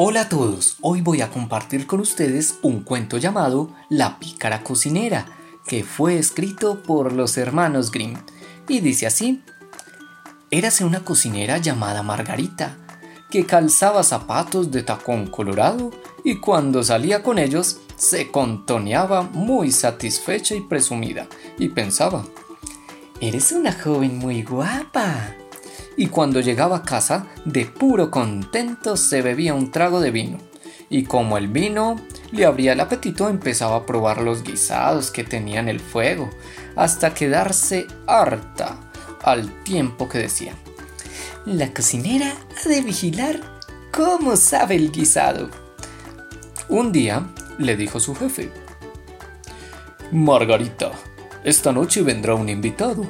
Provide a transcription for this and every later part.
Hola a todos, hoy voy a compartir con ustedes un cuento llamado La pícara cocinera, que fue escrito por los hermanos Grimm, y dice así. Érase una cocinera llamada Margarita, que calzaba zapatos de tacón colorado y cuando salía con ellos se contoneaba muy satisfecha y presumida, y pensaba, Eres una joven muy guapa y cuando llegaba a casa, de puro contento se bebía un trago de vino. Y como el vino le abría el apetito, empezaba a probar los guisados que tenía en el fuego, hasta quedarse harta al tiempo que decía, la cocinera ha de vigilar cómo sabe el guisado. Un día le dijo su jefe, Margarita, esta noche vendrá un invitado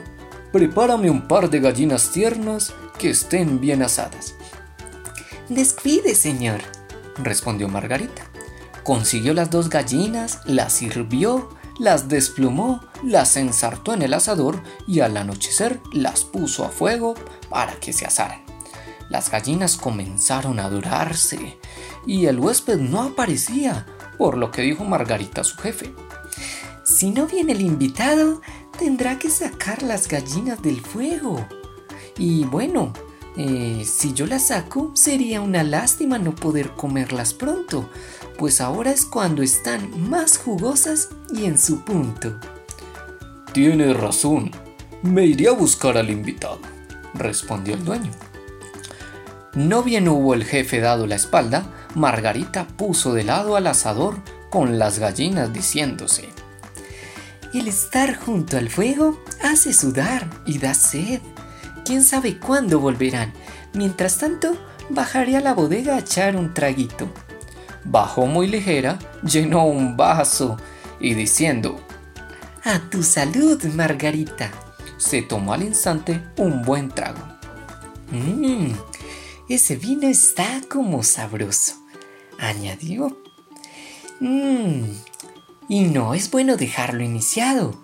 prepárame un par de gallinas tiernas que estén bien asadas. Descuide, señor, respondió Margarita. Consiguió las dos gallinas, las sirvió, las desplumó, las ensartó en el asador y al anochecer las puso a fuego para que se asaran. Las gallinas comenzaron a durarse y el huésped no aparecía, por lo que dijo Margarita a su jefe. Si no viene el invitado, tendrá que sacar las gallinas del fuego. Y bueno, eh, si yo las saco, sería una lástima no poder comerlas pronto, pues ahora es cuando están más jugosas y en su punto. Tiene razón, me iré a buscar al invitado, respondió el dueño. No bien hubo el jefe dado la espalda, Margarita puso de lado al asador con las gallinas diciéndose, el estar junto al fuego hace sudar y da sed. ¿Quién sabe cuándo volverán? Mientras tanto, bajaré a la bodega a echar un traguito. Bajó muy ligera, llenó un vaso y diciendo, A tu salud, Margarita. Se tomó al instante un buen trago. Mmm, ese vino está como sabroso. Añadió. Mmm, y no es bueno dejarlo iniciado.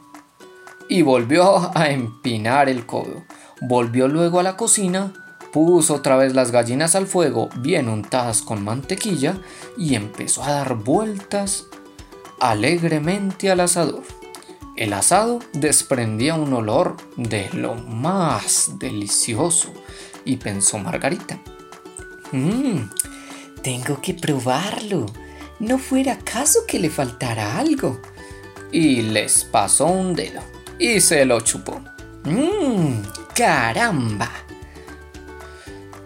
Y volvió a empinar el codo. Volvió luego a la cocina, puso otra vez las gallinas al fuego bien untadas con mantequilla y empezó a dar vueltas alegremente al asador. El asado desprendía un olor de lo más delicioso y pensó Margarita. Mmm, tengo que probarlo. ¿No fuera caso que le faltara algo? Y les pasó un dedo y se lo chupó. ¡Mmm! ¡Caramba!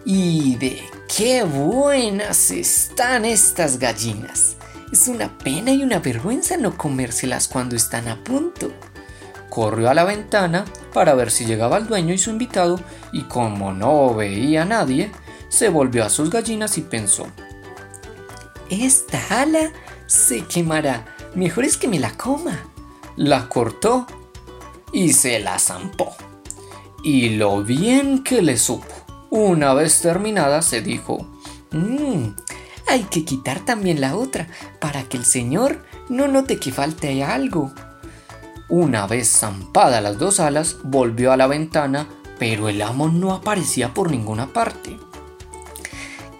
¿Y de qué buenas están estas gallinas? Es una pena y una vergüenza no comérselas cuando están a punto. Corrió a la ventana para ver si llegaba el dueño y su invitado y como no veía a nadie, se volvió a sus gallinas y pensó, esta ala se quemará. Mejor es que me la coma. La cortó y se la zampó. Y lo bien que le supo. Una vez terminada se dijo, mmm, hay que quitar también la otra para que el señor no note que falte algo. Una vez zampada las dos alas, volvió a la ventana, pero el amo no aparecía por ninguna parte.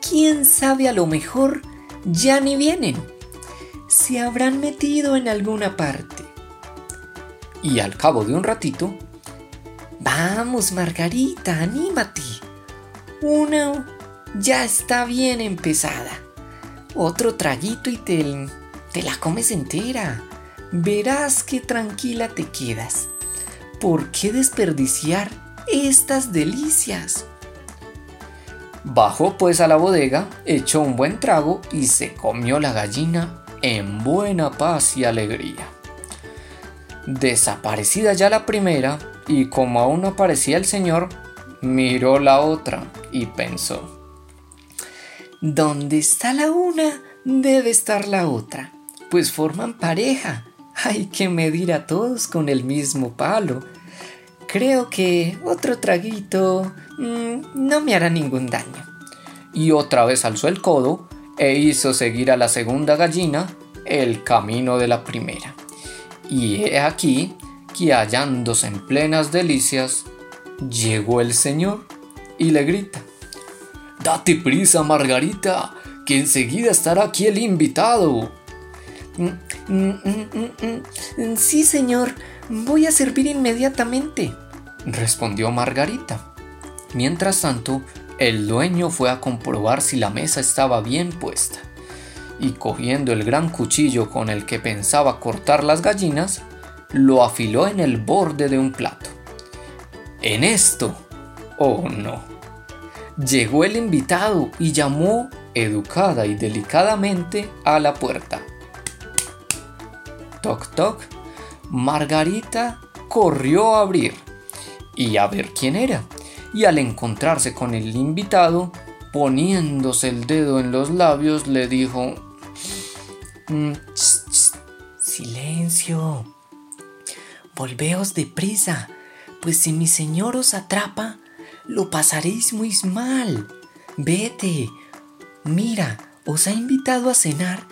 ¿Quién sabe a lo mejor ya ni vienen. Se habrán metido en alguna parte. Y al cabo de un ratito... Vamos, Margarita, anímate. Una ya está bien empezada. Otro traguito y te, te la comes entera. Verás qué tranquila te quedas. ¿Por qué desperdiciar estas delicias? Bajó pues a la bodega, echó un buen trago y se comió la gallina en buena paz y alegría. Desaparecida ya la primera, y como aún no aparecía el señor, miró la otra y pensó, ¿Dónde está la una? Debe estar la otra, pues forman pareja. Hay que medir a todos con el mismo palo Creo que otro traguito mm, no me hará ningún daño. Y otra vez alzó el codo e hizo seguir a la segunda gallina el camino de la primera. Y he aquí que hallándose en plenas delicias, llegó el señor y le grita, Date prisa, Margarita, que enseguida estará aquí el invitado. Mm, mm, mm, sí, señor, voy a servir inmediatamente, respondió Margarita. Mientras tanto, el dueño fue a comprobar si la mesa estaba bien puesta, y cogiendo el gran cuchillo con el que pensaba cortar las gallinas, lo afiló en el borde de un plato. En esto, oh no, llegó el invitado y llamó educada y delicadamente a la puerta. Toc toc, Margarita corrió a abrir y a ver quién era, y al encontrarse con el invitado, poniéndose el dedo en los labios, le dijo, mm, silencio, volveos deprisa, pues si mi señor os atrapa, lo pasaréis muy mal. Vete, mira, os ha invitado a cenar,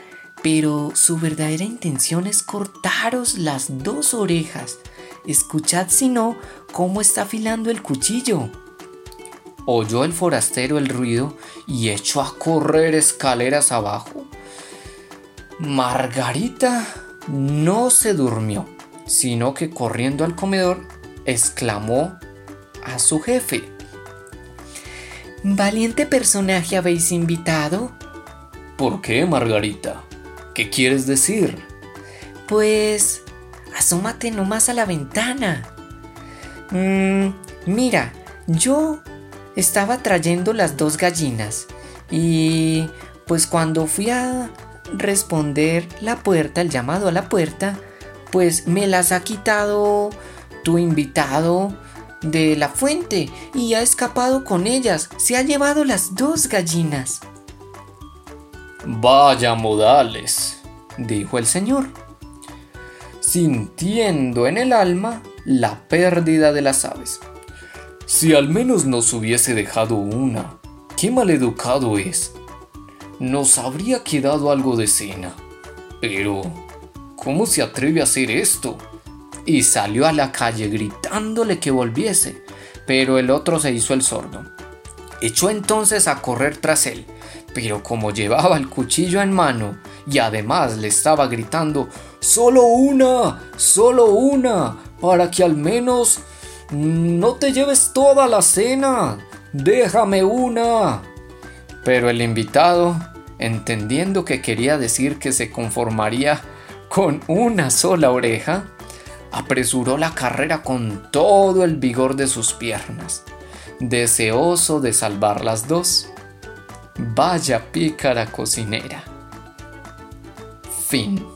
pero su verdadera intención es cortaros las dos orejas. Escuchad si no cómo está afilando el cuchillo. Oyó el forastero el ruido y echó a correr escaleras abajo. Margarita no se durmió, sino que corriendo al comedor exclamó a su jefe. ¿Valiente personaje habéis invitado? ¿Por qué, Margarita? ¿Qué quieres decir? Pues... asómate nomás a la ventana. Mmm, mira, yo estaba trayendo las dos gallinas y pues cuando fui a responder la puerta, el llamado a la puerta, pues me las ha quitado tu invitado de la fuente y ha escapado con ellas. Se ha llevado las dos gallinas. Vaya modales, dijo el señor, sintiendo en el alma la pérdida de las aves. Si al menos nos hubiese dejado una, qué maleducado es. Nos habría quedado algo de cena. Pero, ¿cómo se atreve a hacer esto? y salió a la calle gritándole que volviese, pero el otro se hizo el sordo. Echó entonces a correr tras él, pero como llevaba el cuchillo en mano y además le estaba gritando, solo una, solo una, para que al menos no te lleves toda la cena, déjame una. Pero el invitado, entendiendo que quería decir que se conformaría con una sola oreja, apresuró la carrera con todo el vigor de sus piernas, deseoso de salvar las dos. Vaya pícara cocinera. Fin.